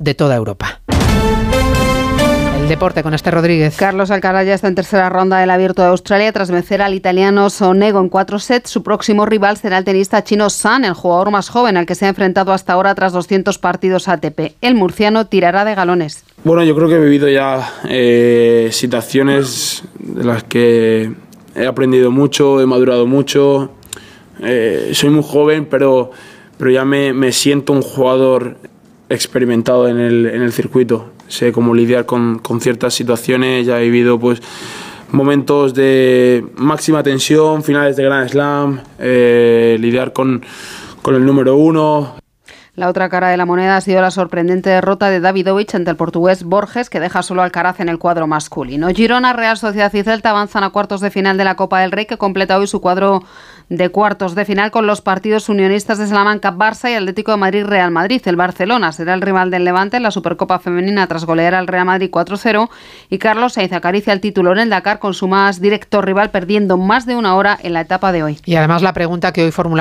de toda Europa deporte con este Rodríguez. Carlos Alcaraz ya está en tercera ronda del Abierto de Australia tras vencer al italiano Sonego en cuatro sets. Su próximo rival será el tenista chino San, el jugador más joven al que se ha enfrentado hasta ahora tras 200 partidos ATP. El murciano tirará de galones. Bueno, yo creo que he vivido ya eh, situaciones de las que he aprendido mucho, he madurado mucho. Eh, soy muy joven, pero, pero ya me, me siento un jugador experimentado en el, en el circuito. Sé cómo lidiar con, con ciertas situaciones, ya he vivido pues momentos de máxima tensión, finales de Grand Slam, eh, lidiar con, con el número uno, la otra cara de la moneda ha sido la sorprendente derrota de Davidovich ante el portugués Borges, que deja solo al Caraz en el cuadro masculino. Girona, Real Sociedad y Celta avanzan a cuartos de final de la Copa del Rey, que completa hoy su cuadro de cuartos de final con los partidos unionistas de Salamanca, Barça y Atlético de Madrid, Real Madrid. El Barcelona será el rival del Levante en la Supercopa Femenina tras golear al Real Madrid 4-0 y Carlos Sainz acaricia el título en el Dakar con su más directo rival perdiendo más de una hora en la etapa de hoy. Y además la pregunta que hoy formulamos